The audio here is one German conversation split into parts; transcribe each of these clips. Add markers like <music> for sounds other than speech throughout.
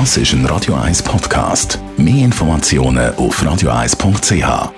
Das ist ein Radio 1 Podcast. Mehr Informationen auf radio1.ch.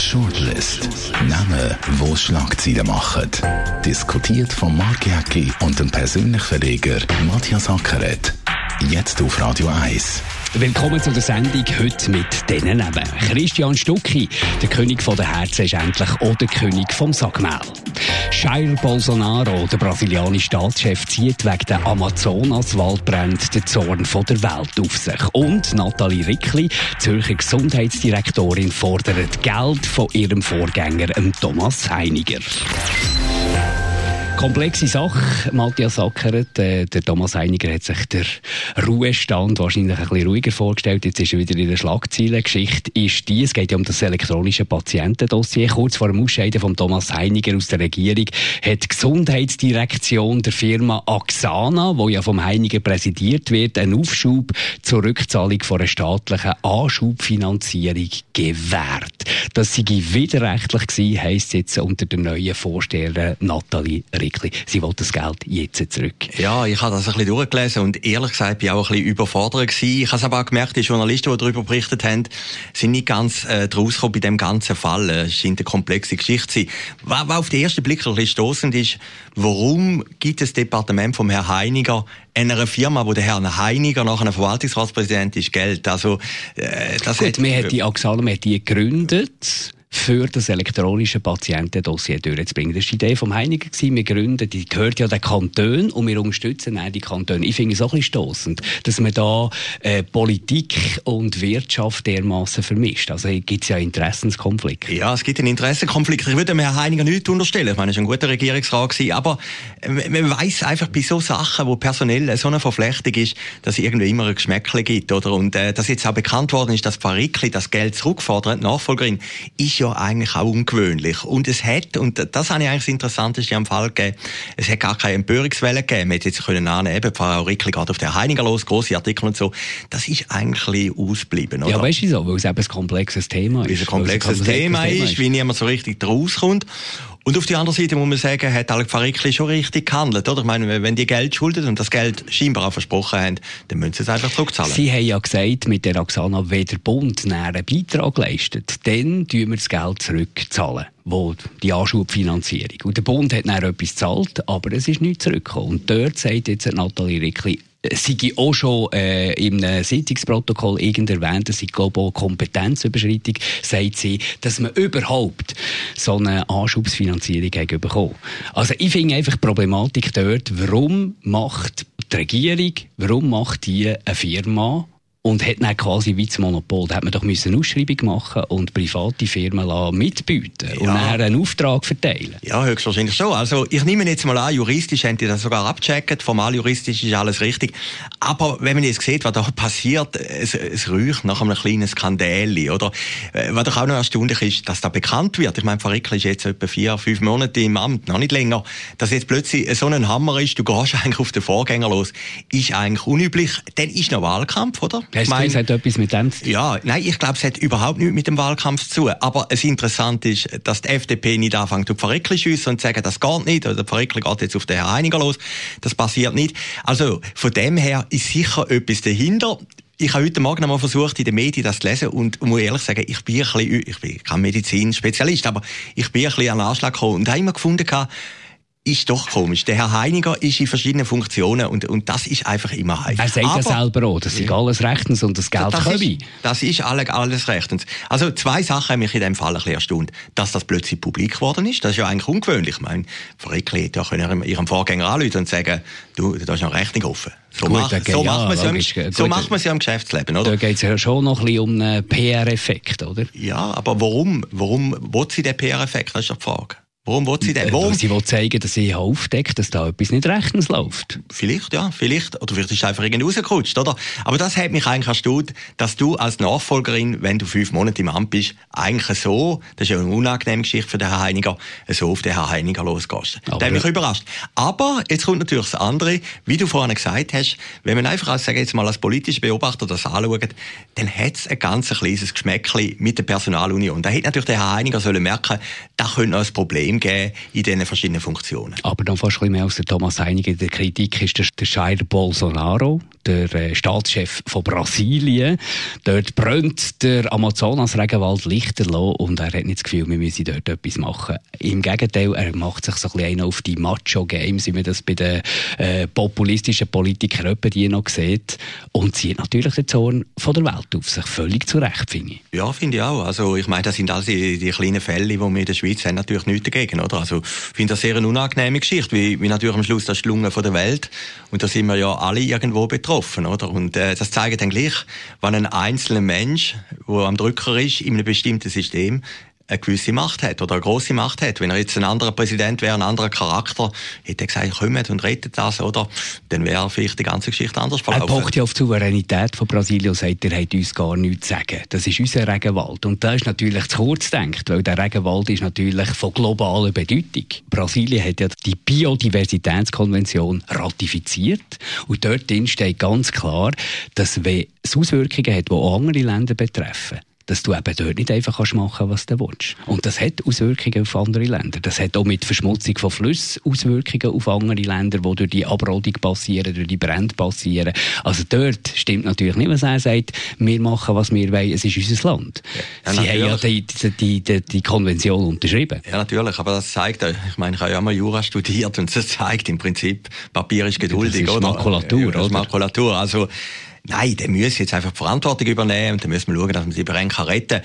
Shortlist. Namen, wo Schlagzeilen machen. Diskutiert von Mark Jäcki und dem persönlichen Verleger Matthias Ackeret. Jetzt auf Radio 1. Willkommen zu der Sendung heute mit diesen Namen. Christian Stucki, der König der Herzen, ist endlich auch der König vom Sackmehl. Jair Bolsonaro, der brasilianische Staatschef, zieht wegen der Amazonas-Waldbrände den Zorn der Welt auf sich. Und Nathalie Rickli, Zürcher Gesundheitsdirektorin, fordert Geld von ihrem Vorgänger, Thomas Heiniger. Komplexe Sache. Matthias Ackeret, äh, der Thomas Einiger hat sich der Ruhestand wahrscheinlich ein bisschen ruhiger vorgestellt. Jetzt ist er wieder in der Schlagzeile. Geschichte ist die, es geht ja um das elektronische Patientendossier. Kurz vor dem Ausscheiden von Thomas Heiniger aus der Regierung hat die Gesundheitsdirektion der Firma Axana, wo ja vom Heiniger präsidiert wird, einen Aufschub zur Rückzahlung von einer staatlichen Anschubfinanzierung gewährt. Das sei widerrechtlich gewesen, heisst jetzt unter der neuen Vorsteherin Nathalie Rick. Wirklich, sie wollen das Geld jetzt zurück. Ja, ich habe das ein bisschen durchgelesen und ehrlich gesagt bin ich auch ein bisschen überfordert gewesen. Ich habe es aber auch gemerkt, die Journalisten, die darüber berichtet haben, sind nicht ganz äh, draus bei dem ganzen Fall. Es scheint eine komplexe Geschichte zu sein. Was, was auf den ersten Blick ein bisschen stossend ist, warum gibt das Departement vom Herrn Heiniger einer Firma, wo der Herr Heiniger nach einem Verwaltungsratspräsident ist, Geld? Also, äh, das Gut, hat, man hat die Axalum hat die gegründet für das elektronische Patientendossier durchzubringen. Das war die Idee vom Heiniger. Wir gründen, die gehört ja den Kanton und wir unterstützen auch die Kantone. Ich finde es auch ein bisschen stossend, dass man da äh, Politik und Wirtschaft dermaßen vermischt. Also gibt es ja Interessenskonflikte. Ja, es gibt einen Interessenkonflikt. Ich würde mir Herrn Heiniger nicht unterstellen. Ich meine, er war ein guter Regierungsrat gewesen, aber äh, man weiß einfach bei so Sachen, wo personell so eine Verflechtung ist, dass es irgendwie immer ein Geschmäckle gibt, oder? Und äh, dass jetzt auch bekannt worden ist, dass Farikli das Geld zurückfordert, Nachfolgerin, ist ja eigentlich auch ungewöhnlich. Und es hat, und das habe ich eigentlich das Interessanteste am Fall gegeben, es hat gar keine Empörungswelle gegeben. Man hätte jetzt können annehmen, Frau Rickli geht auf der Heiniger los, grosse Artikel und so. Das ist eigentlich ein ausgeblieben, oder? Ja, weißt du so, weil es eben ein komplexes Thema ist. Weil es ein komplexes Thema ist, wie niemand so richtig rauskommt. Und auf der anderen Seite muss man sagen, hat Alec Farikli schon richtig gehandelt, oder? Ich meine, wenn die Geld schuldet und das Geld scheinbar auch versprochen haben, dann müssen sie es einfach zurückzahlen. Sie haben ja gesagt, mit der Axana, wenn der Bund einen Beitrag leistet, dann tun wir das Geld zurückzahlen wo die Anschubfinanzierung. Und der Bund hat dann etwas gezahlt, aber es ist nicht zurückgekommen. Und dort sagt jetzt Nathalie Rickli, sei auch schon äh, im Sitzungsprotokoll irgend erwähnt, es sei glaube auch Kompetenzüberschreitung, sagt sie, dass man überhaupt so eine Anschubsfinanzierung hat bekommen. Also ich finde einfach die Problematik dort, warum macht die Regierung, warum macht die eine Firma, und hat dann quasi wie das Monopol. Da hat man doch eine Ausschreibung machen und private Firmen mitbieten ja. und dann einen Auftrag verteilen. Ja, höchstwahrscheinlich schon. Also ich nehme jetzt mal an, juristisch haben die das sogar abgecheckt, formal juristisch ist alles richtig. Aber wenn man jetzt sieht, was da passiert, es, es riecht nach einem kleinen Skandal, oder? Äh, was doch auch noch erstaunlich ist, dass da bekannt wird. Ich meine, Rickl ist jetzt etwa vier, fünf Monate im Amt, noch nicht länger. Dass jetzt plötzlich so ein Hammer ist, du gehst <laughs> eigentlich auf den Vorgänger los, ist eigentlich unüblich. Dann ist noch Wahlkampf, oder? Hast mein, es hat etwas mit dem zu tun? Ja, nein, ich glaube, es hat überhaupt nichts mit dem Wahlkampf zu tun. Aber es interessant ist, dass die FDP nicht anfängt, auf Verreckli schiessen und sagen, das geht nicht, oder Verreckli geht jetzt auf den Herrn Einiger los. Das passiert nicht. Also, von dem her ist sicher etwas dahinter ich habe heute Morgen einmal versucht, in den Medien das zu lesen und muss ehrlich sagen, ich bin ein bisschen, ich bin kein Medizinspezialist, aber ich bin ein bisschen an den Anschlag gekommen und habe immer gefunden, ist doch komisch. Der Herr Heiniger ist in verschiedenen Funktionen und, und das ist einfach immer heiß. Er sagt Aber, ja selber auch, das ist alles rechtens und das Geld das komme. Ist, das ist alles, alles rechtens. Also zwei Sachen haben mich in dem Fall ein bisschen erstaunt. Dass das plötzlich publik geworden ist, das ist ja eigentlich ungewöhnlich. Ich meine, Frickli hätte ja können ihrem Vorgänger anrufen und sagen, du, da ist noch Rechnung offen. So, Gut, mach, so, ja, macht, man logisch, im, so macht man es ja im Geschäftsleben, oder? Da geht es ja schon noch ein bisschen um einen PR-Effekt, oder? Ja, aber warum, warum will sie den PR-Effekt? Das ist ja die Frage. Warum will sie denn? Äh, Warum? Sie will zeigen, dass sie aufdeckt, dass da etwas nicht rechtens läuft. Vielleicht, ja, vielleicht. Oder vielleicht ist es einfach irgendwie rausgerutscht, oder? Aber das hat mich eigentlich erstaunt, dass du als Nachfolgerin, wenn du fünf Monate im Amt bist, eigentlich so, das ist ja eine unangenehme Geschichte für den Herrn Heiniger, so auf den Herrn Heiniger losgehst. Aber das hat mich überrascht. Aber jetzt kommt natürlich das andere, wie du vorhin gesagt hast, wenn man einfach als, sage jetzt mal, als politischer Beobachter das anschaut, dann hat es ein ganz kleines Geschmäckchen mit der Personalunion. Da hätte natürlich der Herr Heiniger sollen merken, da könnte noch ein Problem System geben in diesen verschiedenen Funktionen. Aber dann fast ein bisschen mehr als der Thomas Heiniger der Kritik ist der, der Jair Bolsonaro, der äh, Staatschef von Brasilien. Dort brennt der Amazonas-Regenwald Lichter und er hat nicht das Gefühl, wir müssen dort etwas machen. Im Gegenteil, er macht sich so ein bisschen auf die Macho-Games, wie man das bei den äh, populistischen Politikern die noch sieht und zieht natürlich den Zorn von der Welt auf sich. Völlig zu Recht, finde ich. Ja, finde ich auch. Also ich meine, das sind all die, die kleinen Fälle, die wir in der Schweiz haben, natürlich nichts dagegen. Oder? Also ich finde das sehr eine unangenehme Geschichte, wie, wie natürlich am Schluss das ist die Lunge von der Welt und da sind wir ja alle irgendwo betroffen. Oder? Und äh, das zeigt dann gleich, wenn ein einzelner Mensch, der am Drücker ist, in einem bestimmten System, eine gewisse Macht hat oder eine grosse Macht hat. Wenn er jetzt ein anderer Präsident wäre, ein anderer Charakter, hätte er gesagt, kommt und rettet das, oder? Dann wäre vielleicht die ganze Geschichte anders verlaufen. Er pocht ja auf die Souveränität von Brasilien und sagt, er hat uns gar nichts zu sagen. Das ist unser Regenwald. Und da ist natürlich zu kurz gedacht, weil der Regenwald ist natürlich von globaler Bedeutung. Brasilien hat ja die Biodiversitätskonvention ratifiziert und dort steht ganz klar, dass wenn es Auswirkungen hat, die andere Länder betreffen, dass du eben dort nicht einfach machen kannst, was du willst. Und das hat Auswirkungen auf andere Länder. Das hat auch mit Verschmutzung von Flüssen Auswirkungen auf andere Länder, die durch die Abrodung passieren, durch die Brände passieren. Also dort stimmt natürlich nicht, was er sagt, wir machen, was wir wollen, es ist unser Land. Ja, Sie natürlich. haben ja die, die, die, die, Konvention unterschrieben. Ja, natürlich, aber das zeigt, ich meine, ich habe ja mal Jura studiert und das zeigt im Prinzip, Papier ist geduldig, das ist Makulatur, oder? Das ist Makulatur, also Nein, der muss jetzt einfach die Verantwortung übernehmen und dann müssen wir schauen, dass man die Bränke retten kann.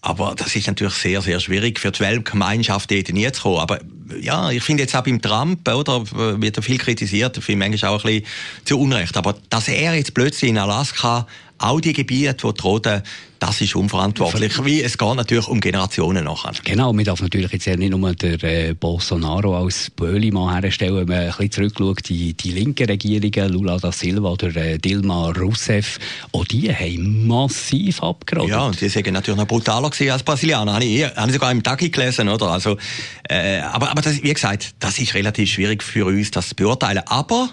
Aber das ist natürlich sehr, sehr schwierig für die Weltgemeinschaft, dort nie zu kommen. Aber ja, ich finde jetzt auch beim Trump, oder, wird er viel kritisiert, finde manchmal auch ein bisschen zu Unrecht. Aber dass er jetzt plötzlich in Alaska auch die Gebiete, die drohen, das ist unverantwortlich. Wie, es geht natürlich um Generationen nachher. Genau, man darf natürlich jetzt nicht nur den äh, Bolsonaro als Böhlimann herstellen, wenn man ein bisschen zurückschaut, die, die linken Regierungen, Lula da Silva oder äh, Dilma Rousseff, auch die haben massiv abgerottet. Ja, und die sind natürlich noch brutaler gewesen als Brasilianer. Habe ich, habe ich sogar im Tag gelesen, oder? Also, äh, aber, aber das, wie gesagt, das ist relativ schwierig für uns, das zu beurteilen. Aber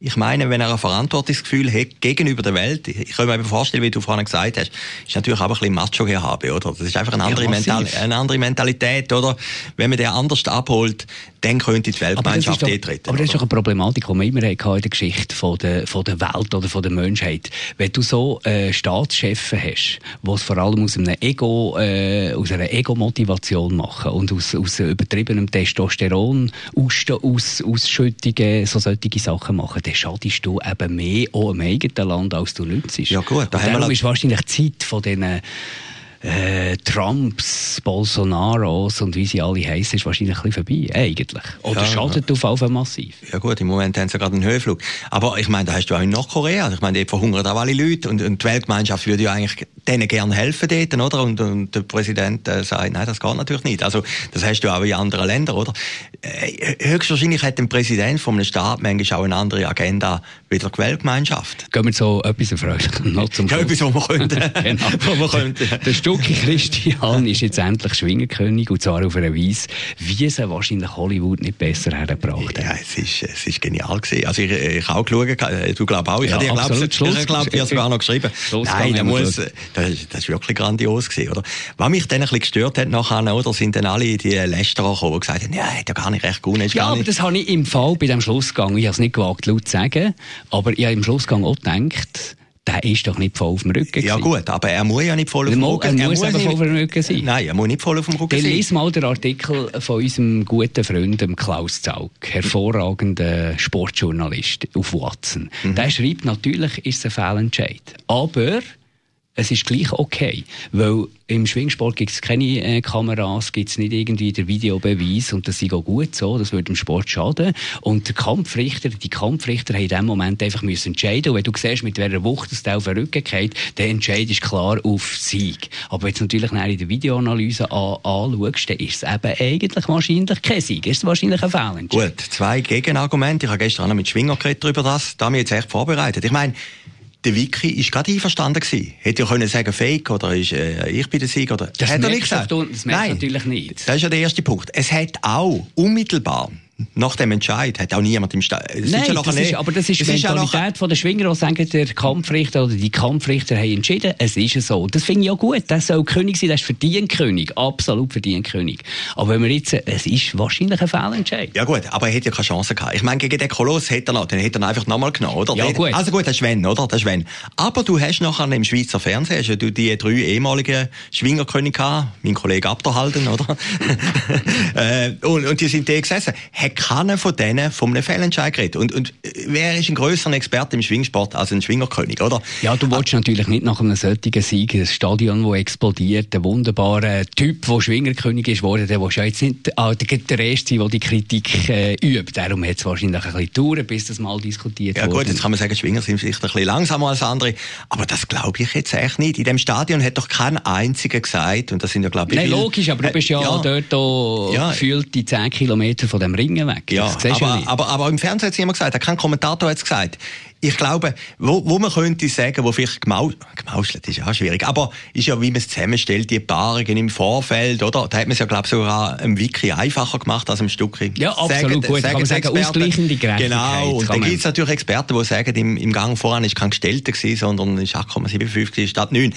ich meine, wenn er ein Verantwortungsgefühl hat gegenüber der Welt, ich kann mir eben vorstellen, wie du vorhin gesagt hast, ist natürlich auch ein bisschen Macho gehabe, oder? Das ist einfach eine andere, ja, Mental eine andere Mentalität, oder? Wenn man den anders abholt, dann könnte die Weltgemeinschaft aber treten. Aber das ist doch eine Problematik, die wir immer in der Geschichte von der, von der Welt oder von der Menschheit. Wenn du so äh, Staatschefs hast, die es vor allem aus einem Ego, äh, aus einer Ego-Motivation machen und aus, aus übertriebenem Testosteron aus, aus, Ausschüttungen so solche Sachen machen, dann schadest du eben mehr auch im eigenen Land, als du nützt. Ja gut. Da darum ist wahrscheinlich die Zeit von diesen äh, Trumps, Bolsonaros und wie sie alle heißen, ist wahrscheinlich ein bisschen vorbei, eigentlich. Oder ja, schadet auf jeden Fall massiv. Ja gut, im Moment haben sie gerade einen Höhenflug. Aber ich meine, da hast du auch in Nordkorea, ich meine, dort verhungern auch alle Leute und, und die Weltgemeinschaft würde ja eigentlich denen gerne helfen dort, oder? Und, und der Präsident äh, sagt, nein, das geht natürlich nicht. Also, das hast du auch in anderen Ländern, oder? Äh, höchstwahrscheinlich hat ein Präsident von einem Staat manchmal auch eine andere Agenda wie die Weltgemeinschaft. Gehen wir zu etwas Erfreulichem <laughs> noch zum Ja, etwas, was wir könnten. <laughs> genau. wir könnten. Der Stucki Christian ist jetzt endlich Schwingerkönig, und zwar auf einer Weise, wie es wahrscheinlich Hollywood nicht besser hergebracht hat. Ja, es ist, es ist genial gewesen. Also, ich, ich habe auch geschaut, äh, du glaubst auch, ich ja, habe dir, glaube, ich sogar noch geschrieben. Nein, da muss, das, ist wirklich grandios gewesen, oder? Was mich dann ein bisschen gestört hat nachher, oder, sind dann alle die Lästerer gekommen, die gesagt haben, ja, hat ja gar nicht recht gut. Ja, aber das habe ich im Fall bei dem Schlussgang, ich habe es nicht gewagt, laut zu sagen, aber ich habe im Schlussgang auch gedacht, der ist doch nicht voll auf dem Rücken. Ja gut, aber er muss ja nicht voll auf dem Rücken sein. Er, muss, er muss voll auf dem Rücken sein. Nein, er muss nicht voll auf dem Rücken sein. Lies mal den Artikel von unserem guten Freund Klaus Zaug, hervorragender Sportjournalist auf Watson. Mhm. Der schreibt, natürlich ist es ein Fehlentscheid. Aber es ist gleich okay. Weil im Schwingsport gibt es keine äh, Kameras, gibt es nicht irgendwie den Videobeweis und das ist auch gut so, das würde dem Sport schaden. Und der Kampfrichter, die Kampfrichter haben in dem Moment einfach müssen entscheiden. Und wenn du siehst, mit welcher Wucht das auf den Rücken geht, dann entscheidest du klar auf Sieg. Aber wenn du natürlich in der Videoanalyse an, anschaust, dann ist es eben eigentlich wahrscheinlich kein Sieg. Ist es wahrscheinlich ein Fehler. Gut, zwei Gegenargumente. Ich habe gestern auch mit Schwinger geredet darüber das. Da haben wir jetzt echt vorbereitet. Ich meine, der Wiki ist gerade einverstanden gewesen. Hätte ja können sagen Fake oder ist, äh, ich bin der Sieger oder. Das hat er nicht gesagt. Das merkt Nein, natürlich nicht. Das ist ja der erste Punkt. Es hat auch unmittelbar nach dem Entscheid hat auch niemand im Stadion. Nein, ja das ist, aber das ist die Mentalität ja von der Schwinger, die sagen, der Kampfrichter oder die Kampfrichter haben entschieden, es ist so. Das finde ich auch gut. Das soll König sein, das ist verdient König. Absolut verdient König. Aber wenn wir jetzt, es ist wahrscheinlich ein Fehlentscheid. Ja gut, aber er hätte ja keine Chance gehabt. Ich meine, gegen den Koloss hätte er noch, den hätte er einfach nochmal genommen, oder? Ja, gut. Also gut, das ist wenn, oder? Das ist wenn. Aber du hast nachher im Schweizer Fernsehen, hast du die drei ehemaligen Schwingerkönig gehabt, mein Kollege Abderhalden, oder? <laughs> Äh, und, und die sind da gesessen. Hat keiner von denen von einem Fehlentscheid geredet. Und, und wer ist ein grösserer Experte im Schwingsport als ein Schwingerkönig, oder? Ja, du willst ah. natürlich nicht nach einem solchen Sieg ein Stadion, das explodiert, ein wunderbarer Typ, der Schwingerkönig ist worden, der willst ja jetzt nicht ah, der Erste sein, der die Kritik äh, übt. Darum hat es wahrscheinlich ein bisschen gedauert, bis das mal diskutiert wurde. Ja gut, jetzt kann man sagen, Schwinger sind vielleicht ein bisschen langsamer als andere, aber das glaube ich jetzt echt nicht. In dem Stadion hat doch kein einziger gesagt, und das sind ja glaube ich... Nein, logisch, aber du bist ja, ja dort auch ja. gefühlt die 10 Kilometer von dem Ringen weg. Ja, aber, ja aber, aber, im Fernsehen hat es jemand gesagt, kein Kommentator hat es gesagt ich glaube, wo, wo man könnte sagen, wo vielleicht gemau gemauschelt ist ja schwierig, aber ist ja, wie man es zusammenstellt, die Paarungen im Vorfeld, oder? Da hat man es ja, glaube ich, sogar im Wiki einfacher gemacht als im Stück. Ja, absolut sagen, gut. Sagen, kann man sagen, ausgleichende Gerechtigkeit. Genau. Und dann gibt es natürlich Experten, die sagen, im, im Gang voran ist kein Gestellter gewesen, sondern ist 8,75 statt 9.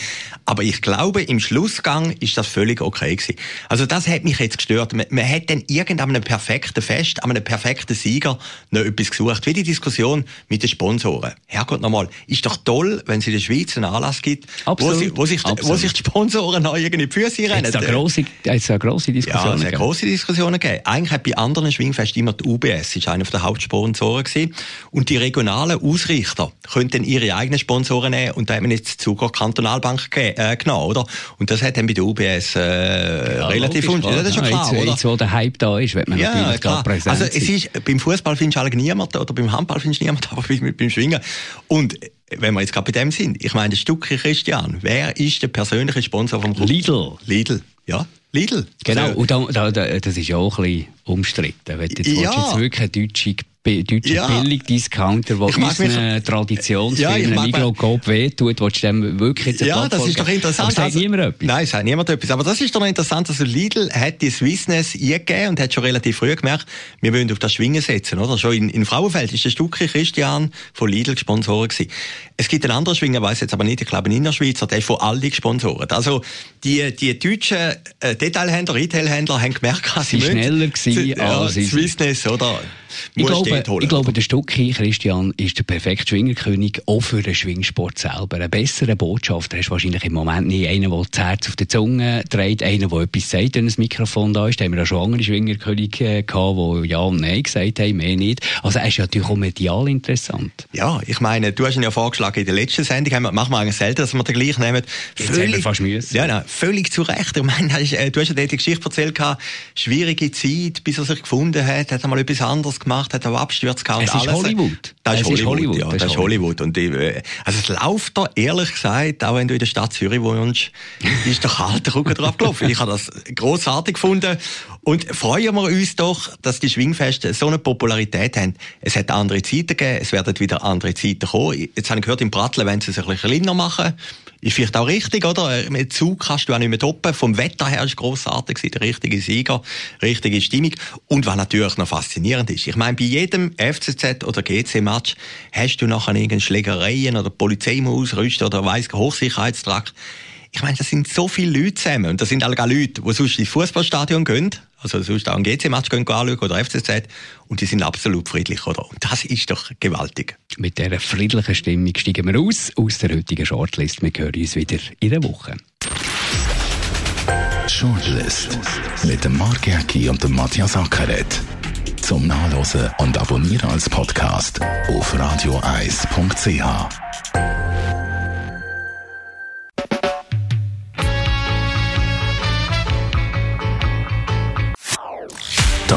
Aber ich glaube, im Schlussgang ist das völlig okay gewesen. Also das hat mich jetzt gestört. Man, man hat dann irgendeinem perfekten Fest, einem perfekten Sieger noch etwas gesucht. Wie die Diskussion mit den Sponsoren. Sponsoren. Herrgott nochmal, ist doch toll, wenn es in der Schweiz einen Anlass gibt, wo, sie, wo, sich, wo sich die Sponsoren noch irgendwie die Füße rennen. Es hat grosse, eine grosse Diskussion Ja, es hat grosse Diskussionen gegeben. Eigentlich hat bei anderen Schwingfesten immer die UBS, ist einer der Hauptsponsoren gewesen. Und die regionalen Ausrichter könnten ihre eigenen Sponsoren nehmen und da haben wir jetzt Zuger Kantonalbank ge äh, genommen, oder? Und das hat dann bei der UBS äh, ja, relativ logisch, ja, das ist schon klar, jetzt, oder? Jetzt, wo der Hype da ist, wird man ja, natürlich klar. präsent Also es ist, beim Fußball findest du eigentlich niemanden, oder beim Handball findest du niemanden, <laughs> aber beim, beim Schwingen. Und wenn wir jetzt gerade bei dem sind, ich meine, Stucki Christian, wer ist der persönliche Sponsor vom Club? Lidl. Lidl, ja. Lidl. Genau, und da, da, das ist ja auch ein bisschen umstritten. Wenn du jetzt, ja. jetzt wirklich eine deutsche deutsche ja. Billigdiscounter, der unseren Traditionsfirmen ja, Migros Coop wehtut, willst du dem wirklich jetzt Ja, das ist doch interessant. Aber sagt also, niemand etwas? Nein, sagt niemand etwas. Aber das ist doch interessant, also Lidl hat die Swissness eingegeben und hat schon relativ früh gemerkt, wir wollen auf das Schwingen setzen, oder? Schon in, in Frauenfeld ist der Stucki Christian von Lidl gesponsoren gewesen. Es gibt einen anderen Schwinger, weiß jetzt aber nicht, ich glaube in der Schweiz, der ist von Aldi gesponsert. Also, die, die deutschen äh, Detailhändler, Retailhändler haben gemerkt, <laughs> sie, sie schneller gewesen als ja, Swissness, oder? Ich glaube, ich glaube, der Stucki, Christian, ist der perfekte Schwingerkönig, auch für den Schwingsport selber. Ein besserer Botschafter hast du wahrscheinlich im Moment nicht. Einer, der das Herz auf die Zunge dreht, einer, der etwas sagt, wenn ein Mikrofon da ist. Da haben wir ja schon andere Schwingerkönige äh, gehabt, die Ja und Nein gesagt haben, mehr nicht. Also er ist natürlich auch medial interessant. Ja, ich meine, du hast ihn ja vorgeschlagen in der letzten Sendung, machen wir eigentlich selten, dass wir den gleich nehmen. Völlig, fast müssen. Ja, nein, völlig zu Recht. Ich meine, <laughs> du hast ja die Geschichte erzählt, schwierige Zeit, bis er sich gefunden hat, hat er mal etwas anderes gemacht, hat auch Abstürze gehabt. Es ist alles. Hollywood. Das ist Hollywood, Hollywood, ja, das ist Hollywood. Und ich, äh, also es läuft da, ehrlich gesagt, auch wenn du in der Stadt Zürich wohnst, <laughs> ist der kalte Rücken drauf gelaufen. Ich habe das großartig gefunden. Und freuen wir uns doch, dass die Schwingfeste so eine Popularität haben. Es hat andere Zeiten gegeben, es werden wieder andere Zeiten kommen. Jetzt habe ich gehört, im Brattle wenn sie es ein bisschen kleiner machen. Ist vielleicht auch richtig, oder? Mit Zug kannst du auch nicht mehr toppen. Vom Wetter her ist grossartig der richtige Sieger, richtige Stimmung. Und was natürlich noch faszinierend ist, ich meine, bei jedem FCZ oder GC-Match hast du nachher irgendeine Schlägereien oder Polizei muss ausrüsten oder weiss, Hochsicherheitstrakt. Ich meine, das sind so viele Leute zusammen. Und das sind alle Leute, die sonst ins Fußballstadion gehen, also sonst auch ein GC-Match anschauen oder FCZ. Und die sind absolut friedlich, oder? Und das ist doch gewaltig. Mit dieser friedlichen Stimmung steigen wir aus, aus der heutigen Shortlist. Wir hören uns wieder in der Woche. Shortlist mit dem Mark Jäcki und dem Matthias Ackeret. Zum Nachlesen und Abonnieren als Podcast auf radioeis.ch.